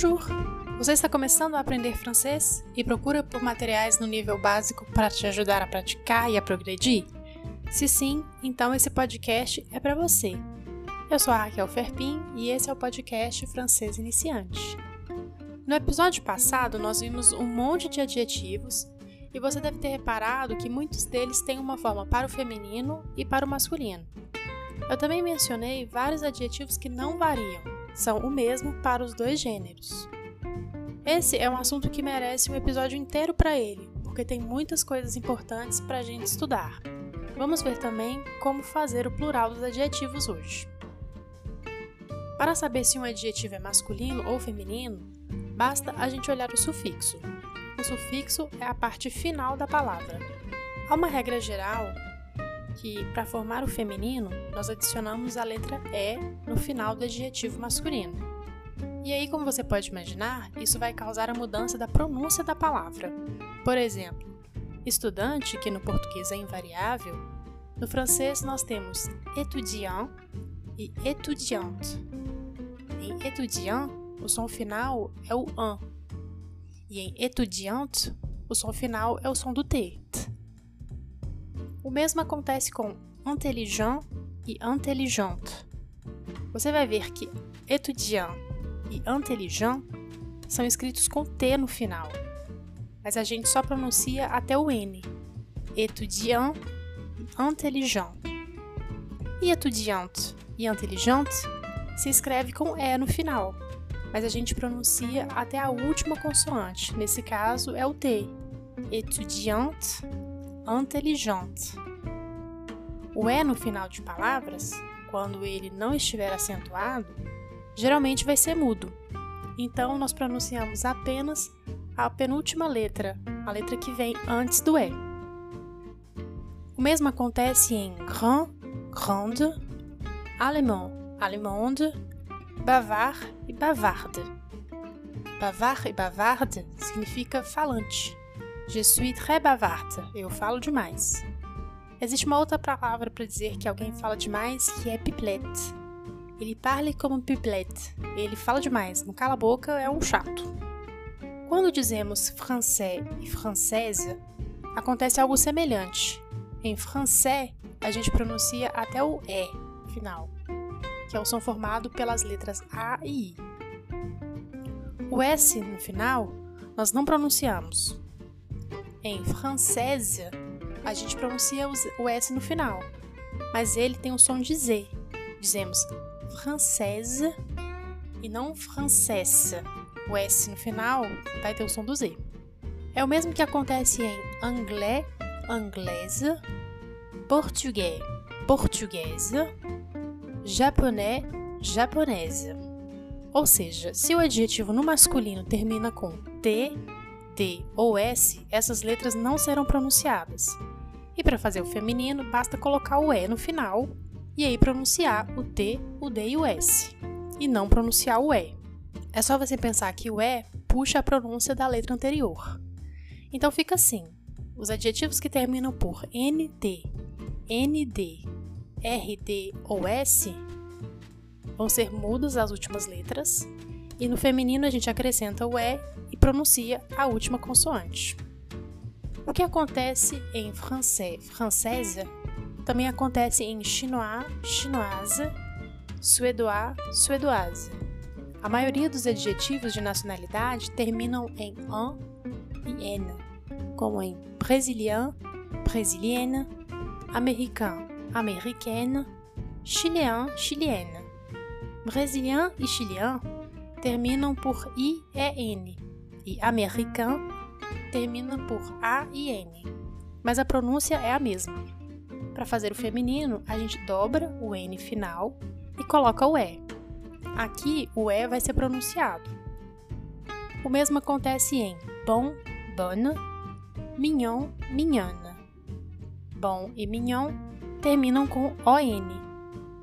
Bonjour! Você está começando a aprender francês e procura por materiais no nível básico para te ajudar a praticar e a progredir? Se sim, então esse podcast é para você. Eu sou a Raquel Ferpin e esse é o podcast Francês Iniciante. No episódio passado, nós vimos um monte de adjetivos e você deve ter reparado que muitos deles têm uma forma para o feminino e para o masculino. Eu também mencionei vários adjetivos que não variam, são o mesmo para os dois gêneros. Esse é um assunto que merece um episódio inteiro para ele, porque tem muitas coisas importantes para a gente estudar. Vamos ver também como fazer o plural dos adjetivos hoje. Para saber se um adjetivo é masculino ou feminino, basta a gente olhar o sufixo. O sufixo é a parte final da palavra. Há uma regra geral que, para formar o feminino, nós adicionamos a letra E no final do adjetivo masculino. E aí, como você pode imaginar, isso vai causar a mudança da pronúncia da palavra. Por exemplo, estudante, que no português é invariável, no francês nós temos étudiant e étudiante. Em étudiant, o som final é o an, e em étudiante, o som final é o som do T. O mesmo acontece com intelligent e intelligente. Você vai ver que étudiant e intelligent são escritos com T no final, mas a gente só pronuncia até o N. Étudiant e intelligent. E étudiante e intelligente se escreve com E no final, mas a gente pronuncia até a última consoante. Nesse caso é o T. Étudiante inteligente. O E no final de palavras, quando ele não estiver acentuado, geralmente vai ser mudo. Então nós pronunciamos apenas a penúltima letra, a letra que vem antes do E. O mesmo acontece em grand, grande, alemão, allemande, bavard e bavarde. Bavard e bavarde significa falante. Je suis très bavarde. Eu falo demais. Existe uma outra palavra para dizer que alguém fala demais, que é pipelette. Ele parle como pipelette. Ele fala demais. Não cala a boca, é um chato. Quando dizemos français e française, acontece algo semelhante. Em français, a gente pronuncia até o E final, que é o som formado pelas letras A e I. O S no final, nós não pronunciamos. Em française, a gente pronuncia o S no final, mas ele tem o som de Z. Dizemos française e não française. O S no final vai ter o som do Z. É o mesmo que acontece em anglais, anglaise, português, portuguesa, japonês, japonesa. Ou seja, se o adjetivo no masculino termina com T, T ou S, essas letras não serão pronunciadas. E para fazer o feminino, basta colocar o E no final e aí pronunciar o T, o D e o S, e não pronunciar o E. É só você pensar que o E puxa a pronúncia da letra anterior. Então fica assim: os adjetivos que terminam por NT, ND, RD ou S vão ser mudos as últimas letras, e no feminino a gente acrescenta o E e pronuncia a última consoante. O que acontece em francês, française, também acontece em chinois, chinoise, suédois, suédoise. A maioria dos adjetivos de nacionalidade terminam em an e n, como em brésilien, brésilienne, américain, américaine, chiléen, chilienne. Brésilien e chilien terminam por i e n e american termina por A e N, mas a pronúncia é a mesma. Para fazer o feminino, a gente dobra o N final e coloca o E. Aqui, o E vai ser pronunciado. O mesmo acontece em bom, bonne, mignon, mignonne. Bom e mignon terminam com ON.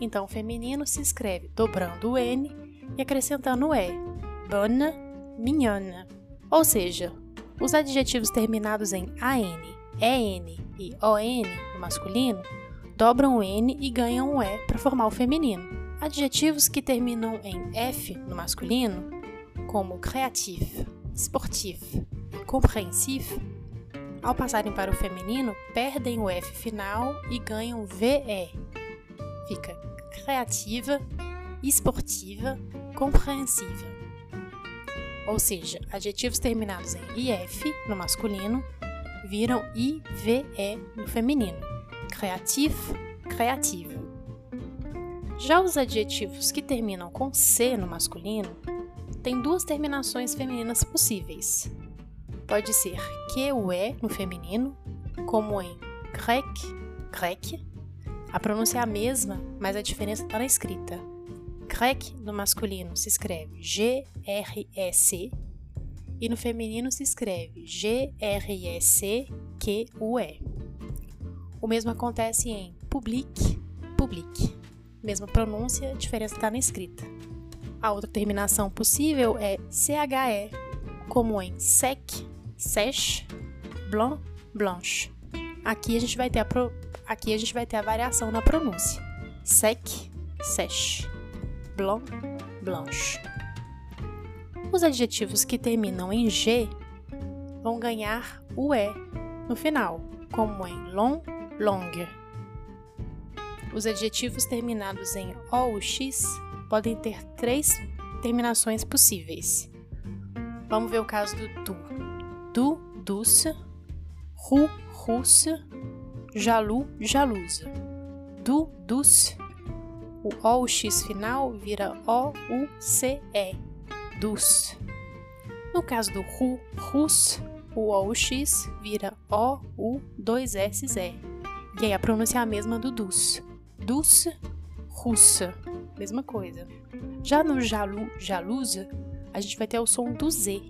Então, o feminino se escreve dobrando o N e acrescentando o E. Bonne, mignonne. Ou seja, os adjetivos terminados em AN, EN e ON no masculino dobram o N e ganham o E para formar o feminino. Adjetivos que terminam em F no masculino, como créatif, sportif e compreensif, ao passarem para o feminino, perdem o F final e ganham VE. Fica criativa, esportiva, compreensiva. Ou seja, adjetivos terminados em IF no masculino viram IVE no feminino. Criativo, criativa. Já os adjetivos que terminam com C no masculino têm duas terminações femininas possíveis. Pode ser que-ue no feminino, como em grec, grec. A pronúncia é a mesma, mas a diferença está na escrita. Grec no masculino se escreve G-R-E-C e no feminino se escreve G-R-E-C-Q-U-E. O mesmo acontece em public, public. Mesma pronúncia, a diferença está na escrita. A outra terminação possível é CHE, como em sec, sèche, blanc, blanche. Aqui a gente vai ter a, pro... Aqui a, gente vai ter a variação na pronúncia. Sec, sèche, blanc, blanche. Os adjetivos que terminam em G vão ganhar o E no final, como em long, longue. Os adjetivos terminados em O ou X podem ter três terminações possíveis. Vamos ver o caso do du. Du, douce, ru, russe, jalu, jalusa. Du, douce. O O ou X final vira O, U, C, E. Douce. No caso do ru, rus, o O ou X vira O, U, 2 S, E. E aí a pronúncia é a mesma do dus douce, russa, mesma coisa. Já no jalu, jalusa, a gente vai ter o som do Z,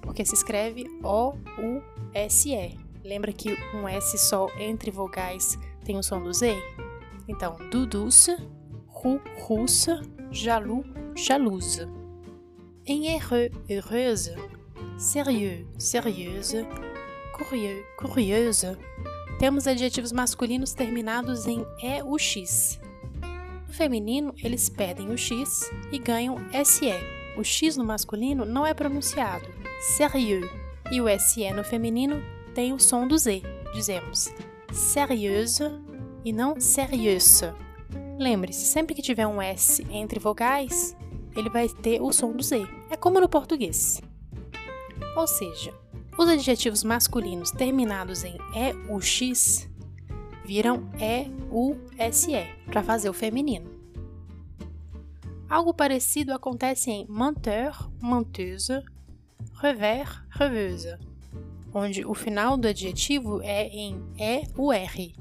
porque se escreve O-U-S-E. Lembra que um S só entre vogais tem o som do Z? Então, du douce, ru, russa, jalu, jalusa. Em heureux, heureuse, sérieux, sérieuse, curieux, curieuse, temos adjetivos masculinos terminados em EUX. No feminino, eles perdem o X e ganham SE. O X no masculino não é pronunciado, sérieux, e o SE no feminino tem o som do Z. Dizemos sérieuse e não sérieuse. Lembre-se, sempre que tiver um S entre vogais, ele vai ter o som do Z. É como no português. Ou seja, os adjetivos masculinos terminados em EUX viram EUSE para fazer o feminino. Algo parecido acontece em menteur, menteuse, revers, reveuse, onde o final do adjetivo é em EUR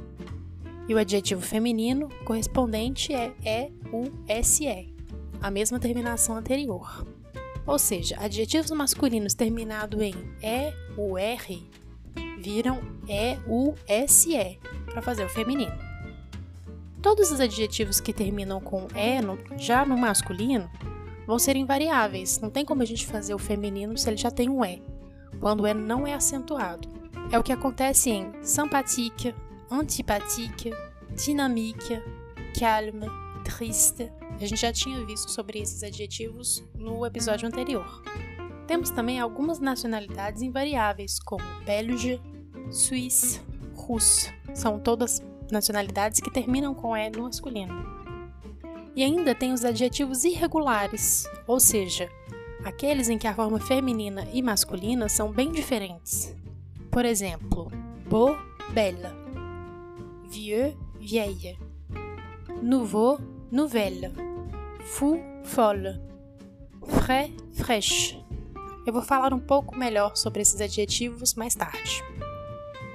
e o adjetivo feminino correspondente é EUSE, a mesma terminação anterior. Ou seja, adjetivos masculinos terminados em E, U, R viram E, U, S, E para fazer o feminino. Todos os adjetivos que terminam com E no, já no masculino vão ser invariáveis. Não tem como a gente fazer o feminino se ele já tem um E, quando o E não é acentuado. É o que acontece em sympathique, antipathique, dynamique, calme, triste, a gente já tinha visto sobre esses adjetivos no episódio anterior. Temos também algumas nacionalidades invariáveis, como belge, suíça, russo. São todas nacionalidades que terminam com E no masculino. E ainda tem os adjetivos irregulares, ou seja, aqueles em que a forma feminina e masculina são bem diferentes. Por exemplo, beau, belle, vieux, vieille, nouveau, nouvelle, fou, folle, frais, fraîche. Eu vou falar um pouco melhor sobre esses adjetivos mais tarde.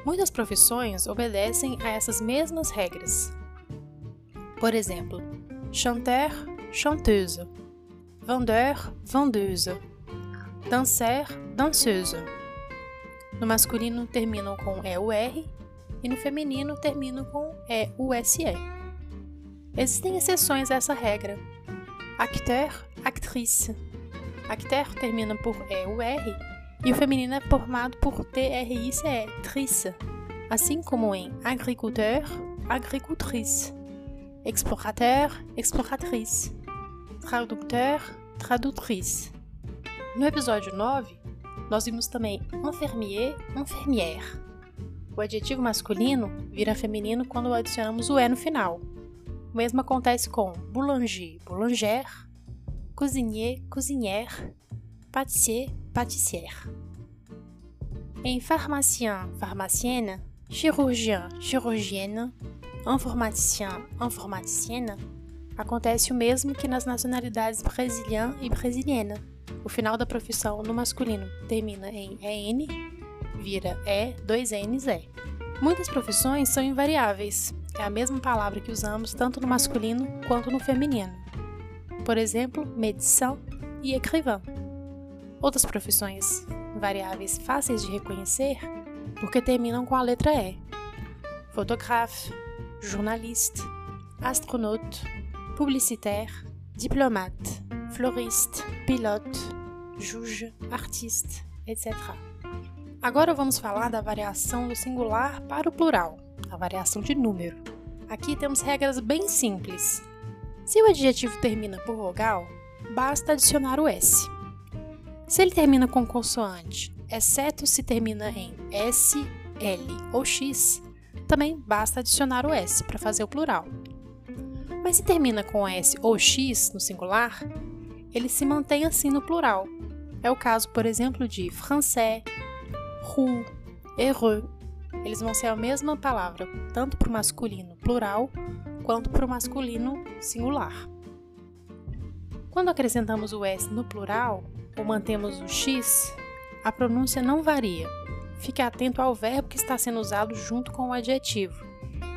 Muitas profissões obedecem a essas mesmas regras. Por exemplo, chanteur, chanteuse, vendeur, vendeuse, danseur, danseuse. No masculino terminam com EUR e no feminino terminam com EUSE. Existem exceções a essa regra. Acteur, actrice. Acteur termina por E-U-R e o feminino é formado por T-R-I-C-E, trice. Assim como em agriculteur, agricultrice. Explorateur, exploratrice. Traducteur, tradutrice. No episódio 9, nós vimos também infirmier, infirmière. O adjetivo masculino vira feminino quando adicionamos o E no final. O mesmo acontece com boulanger, boulangère, cozinhier, cozinhère, pâtissier, pâtissière. Em pharmacien, pharmacienne, chirurgien, chirurgienne, informaticien, informaticienne, acontece o mesmo que nas nacionalidades brasiliana e brasiliana. O final da profissão no masculino termina em EN, vira E, dois N's E. Muitas profissões são invariáveis, é a mesma palavra que usamos tanto no masculino quanto no feminino. Por exemplo, médecin e écrivain. Outras profissões variáveis fáceis de reconhecer porque terminam com a letra E. Fotógrafo, jornaliste, astronaute, publicitaire, diplomate, floriste, pilote, juge, artiste, etc. Agora vamos falar da variação do singular para o plural, a variação de número. Aqui temos regras bem simples. Se o adjetivo termina por vogal, basta adicionar o S. Se ele termina com consoante, exceto se termina em S, L ou X, também basta adicionar o S para fazer o plural. Mas se termina com S ou X no singular, ele se mantém assim no plural. É o caso, por exemplo, de français, roux, heureux. Eles vão ser a mesma palavra, tanto para o masculino plural quanto para o masculino singular. Quando acrescentamos o S no plural, ou mantemos o X, a pronúncia não varia. Fique atento ao verbo que está sendo usado junto com o adjetivo.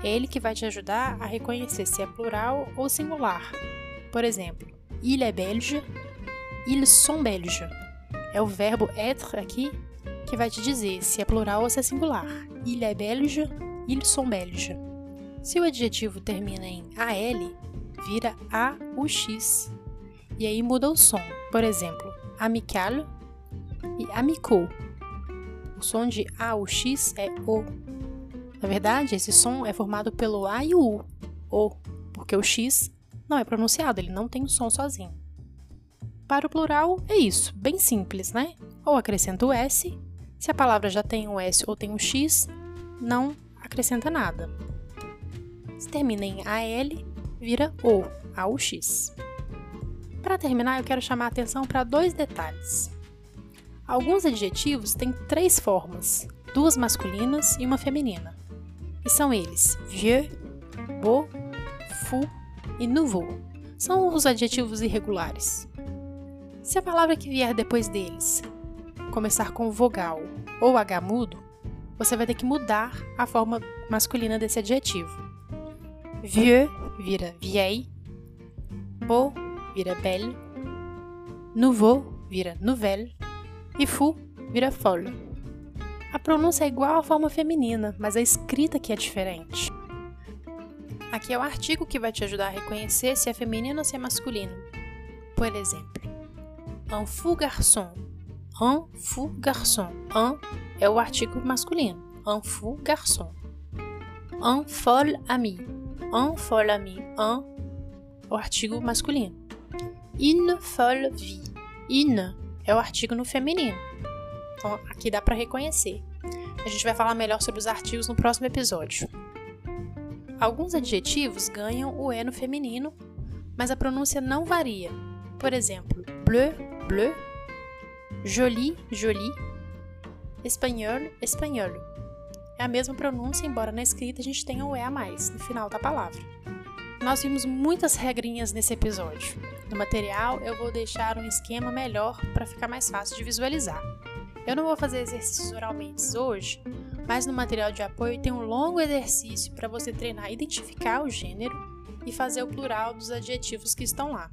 É ele que vai te ajudar a reconhecer se é plural ou singular. Por exemplo, il est belge, ils sont belges. É o verbo être aqui que vai te dizer se é plural ou se é singular. Il est belge, ils sont belges. Se o adjetivo termina em AL, vira AUX. E aí muda o som. Por exemplo, amical e amicou. O som de A X é O. Na verdade, esse som é formado pelo A e o U, O, porque o X não é pronunciado, ele não tem o som sozinho. Para o plural, é isso, bem simples, né? Ou acrescenta o S, se a palavra já tem o S ou tem o X, não acrescenta nada. Se termina em AL, vira O, A ou X. Para terminar, eu quero chamar a atenção para dois detalhes. Alguns adjetivos têm três formas, duas masculinas e uma feminina. E são eles vieux, beau, fou e nouveau. São os adjetivos irregulares. Se a palavra que vier depois deles começar com vogal ou H mudo, você vai ter que mudar a forma masculina desse adjetivo. Vieux vira vieille, beau vira belle, nouveau vira nouvelle e fou vira folle. A pronúncia é igual à forma feminina, mas a escrita que é diferente. Aqui é o artigo que vai te ajudar a reconhecer se é feminino ou se é masculino. Por exemplo, un fou garçon. Un fou garçon. Un é o artigo masculino. Un fou garçon. Un folle ami. Un folle ami. Un, o artigo masculino. Une folle vie. Une é o artigo no feminino. Então, aqui dá para reconhecer. A gente vai falar melhor sobre os artigos no próximo episódio. Alguns adjetivos ganham o E no feminino, mas a pronúncia não varia. Por exemplo, bleu, bleu, joli, joli, espanhol, espanhol. É a mesma pronúncia, embora na escrita a gente tenha o E a mais no final da palavra. Nós vimos muitas regrinhas nesse episódio. No material eu vou deixar um esquema melhor para ficar mais fácil de visualizar. Eu não vou fazer exercícios oralmente hoje, mas no material de apoio tem um longo exercício para você treinar identificar o gênero e fazer o plural dos adjetivos que estão lá.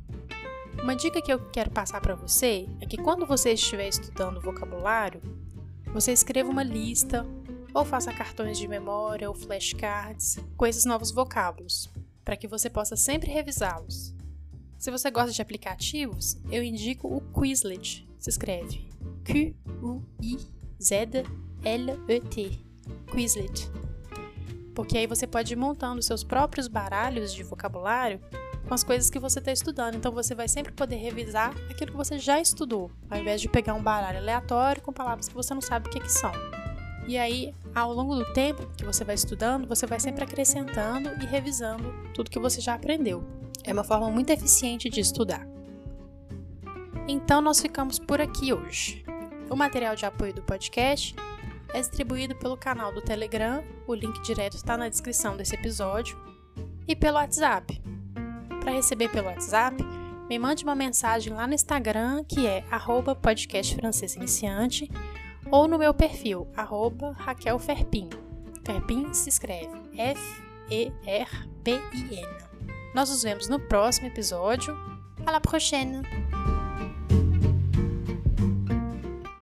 Uma dica que eu quero passar para você é que quando você estiver estudando vocabulário, você escreva uma lista ou faça cartões de memória ou flashcards com esses novos vocábulos, para que você possa sempre revisá-los. Se você gosta de aplicativos, eu indico o Quizlet. Se escreve Q-U-I-Z-L-E-T. Quizlet. Porque aí você pode ir montando seus próprios baralhos de vocabulário com as coisas que você está estudando. Então você vai sempre poder revisar aquilo que você já estudou, ao invés de pegar um baralho aleatório com palavras que você não sabe o que, que são. E aí, ao longo do tempo que você vai estudando, você vai sempre acrescentando e revisando tudo que você já aprendeu. É uma forma muito eficiente de estudar. Então, nós ficamos por aqui hoje. O material de apoio do podcast é distribuído pelo canal do Telegram, o link direto está na descrição desse episódio, e pelo WhatsApp. Para receber pelo WhatsApp, me mande uma mensagem lá no Instagram, que é @podcastfrancesiniciante, ou no meu perfil, arroba Raquel Ferpin. Ferpin se escreve F-E-R-P-I-N. Nós nos vemos no próximo episódio. À la prochaine!